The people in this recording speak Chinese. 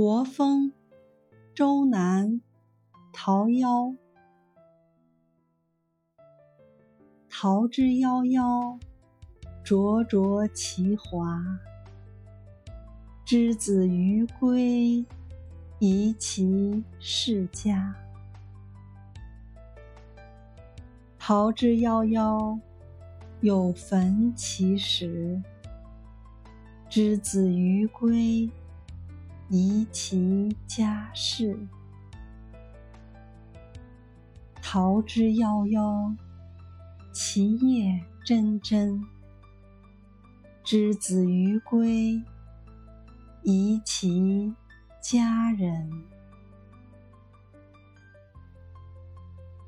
国风，周南，桃夭。桃之夭夭，灼灼其华。之子于归，宜其室家。桃之夭夭，有逢其实。之子于归。宜其家室。桃之夭夭，其叶蓁蓁。之子于归，宜其家人。